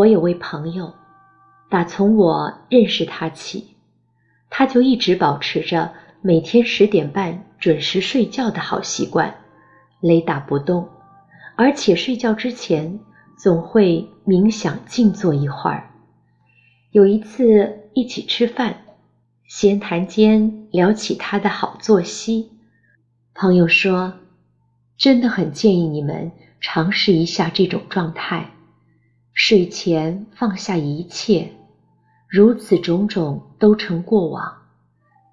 我有位朋友，打从我认识他起，他就一直保持着每天十点半准时睡觉的好习惯，雷打不动，而且睡觉之前总会冥想静坐一会儿。有一次一起吃饭，闲谈间聊起他的好作息，朋友说：“真的很建议你们尝试一下这种状态。”睡前放下一切，如此种种都成过往。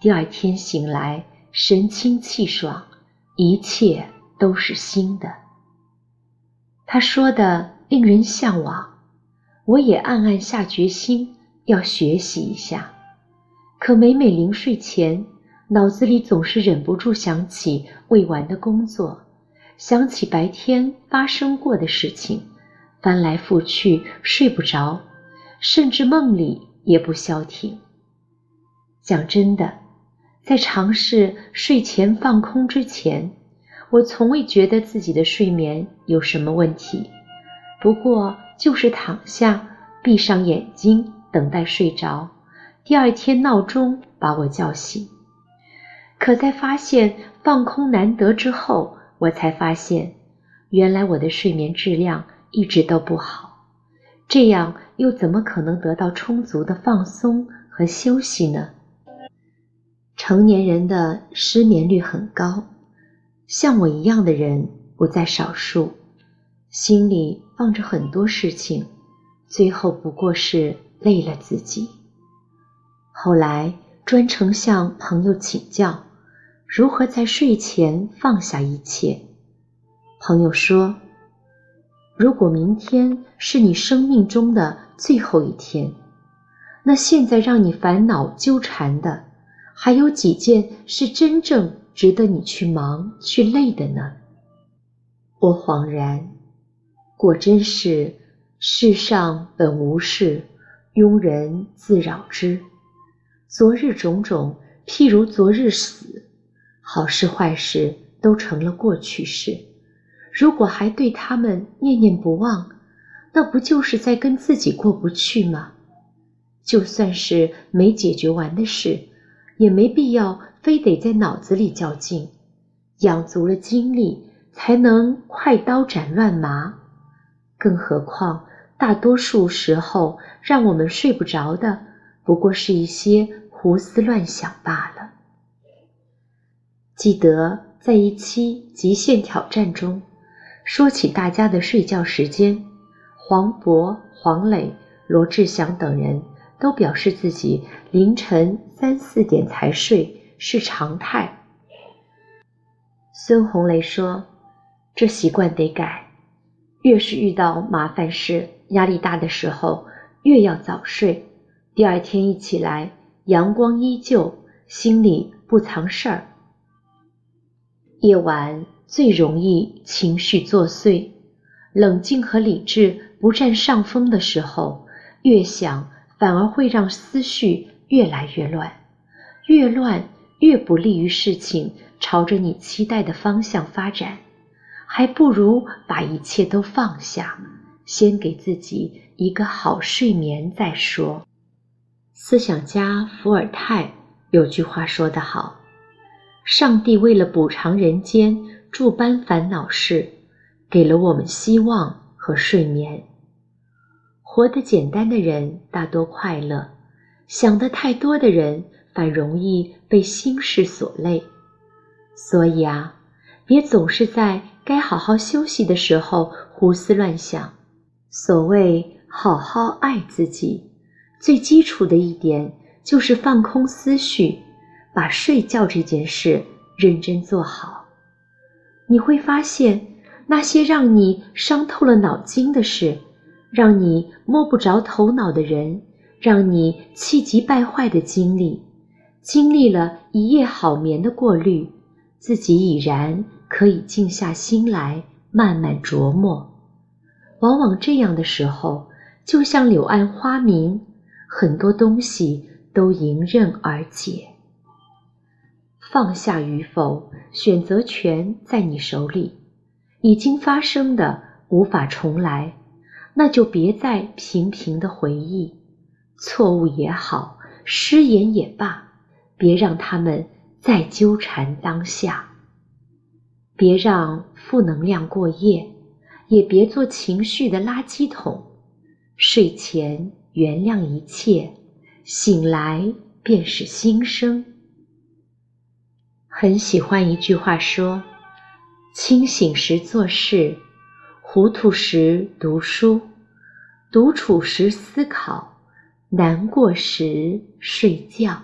第二天醒来，神清气爽，一切都是新的。他说的令人向往，我也暗暗下决心要学习一下。可每每临睡前，脑子里总是忍不住想起未完的工作，想起白天发生过的事情。翻来覆去睡不着，甚至梦里也不消停。讲真的，在尝试睡前放空之前，我从未觉得自己的睡眠有什么问题。不过就是躺下，闭上眼睛等待睡着，第二天闹钟把我叫醒。可在发现放空难得之后，我才发现，原来我的睡眠质量。一直都不好，这样又怎么可能得到充足的放松和休息呢？成年人的失眠率很高，像我一样的人不在少数，心里放着很多事情，最后不过是累了自己。后来专程向朋友请教，如何在睡前放下一切。朋友说。如果明天是你生命中的最后一天，那现在让你烦恼纠缠的，还有几件是真正值得你去忙去累的呢？我恍然，果真是世上本无事，庸人自扰之。昨日种种，譬如昨日死，好事坏事都成了过去式。如果还对他们念念不忘，那不就是在跟自己过不去吗？就算是没解决完的事，也没必要非得在脑子里较劲，养足了精力才能快刀斩乱麻。更何况，大多数时候让我们睡不着的，不过是一些胡思乱想罢了。记得在一期《极限挑战》中。说起大家的睡觉时间，黄渤、黄磊、罗志祥等人都表示自己凌晨三四点才睡是常态。孙红雷说：“这习惯得改，越是遇到麻烦事、压力大的时候，越要早睡。第二天一起来，阳光依旧，心里不藏事儿。夜晚。”最容易情绪作祟，冷静和理智不占上风的时候，越想反而会让思绪越来越乱，越乱越不利于事情朝着你期待的方向发展，还不如把一切都放下，先给自己一个好睡眠再说。思想家伏尔泰有句话说得好：“上帝为了补偿人间。”诸般烦恼事，给了我们希望和睡眠。活得简单的人大多快乐，想得太多的人反容易被心事所累。所以啊，别总是在该好好休息的时候胡思乱想。所谓好好爱自己，最基础的一点就是放空思绪，把睡觉这件事认真做好。你会发现，那些让你伤透了脑筋的事，让你摸不着头脑的人，让你气急败坏的经历，经历了一夜好眠的过滤，自己已然可以静下心来慢慢琢磨。往往这样的时候，就像柳暗花明，很多东西都迎刃而解。放下与否，选择权在你手里。已经发生的无法重来，那就别再频频的回忆，错误也好，失言也罢，别让他们再纠缠当下。别让负能量过夜，也别做情绪的垃圾桶。睡前原谅一切，醒来便是新生。很喜欢一句话说：“清醒时做事，糊涂时读书，独处时思考，难过时睡觉。”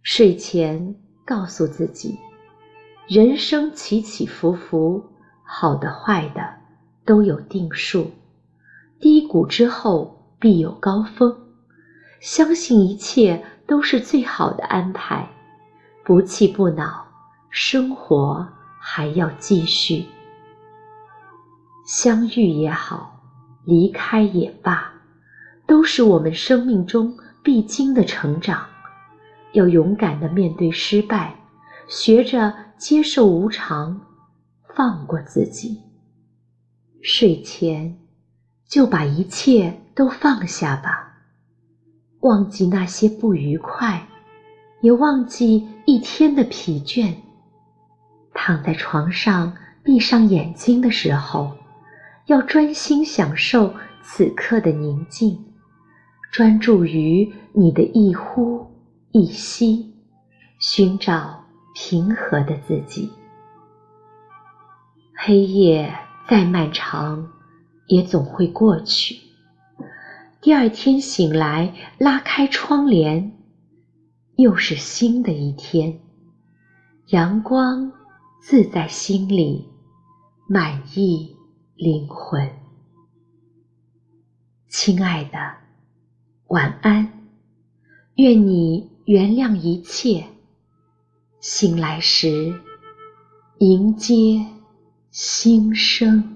睡前告诉自己。人生起起伏伏，好的坏的都有定数，低谷之后必有高峰。相信一切都是最好的安排，不气不恼，生活还要继续。相遇也好，离开也罢，都是我们生命中必经的成长。要勇敢的面对失败。学着接受无常，放过自己。睡前就把一切都放下吧，忘记那些不愉快，也忘记一天的疲倦。躺在床上，闭上眼睛的时候，要专心享受此刻的宁静，专注于你的一呼一吸，寻找。平和的自己，黑夜再漫长，也总会过去。第二天醒来，拉开窗帘，又是新的一天。阳光自在心里，满意灵魂。亲爱的，晚安。愿你原谅一切。醒来时，迎接新生。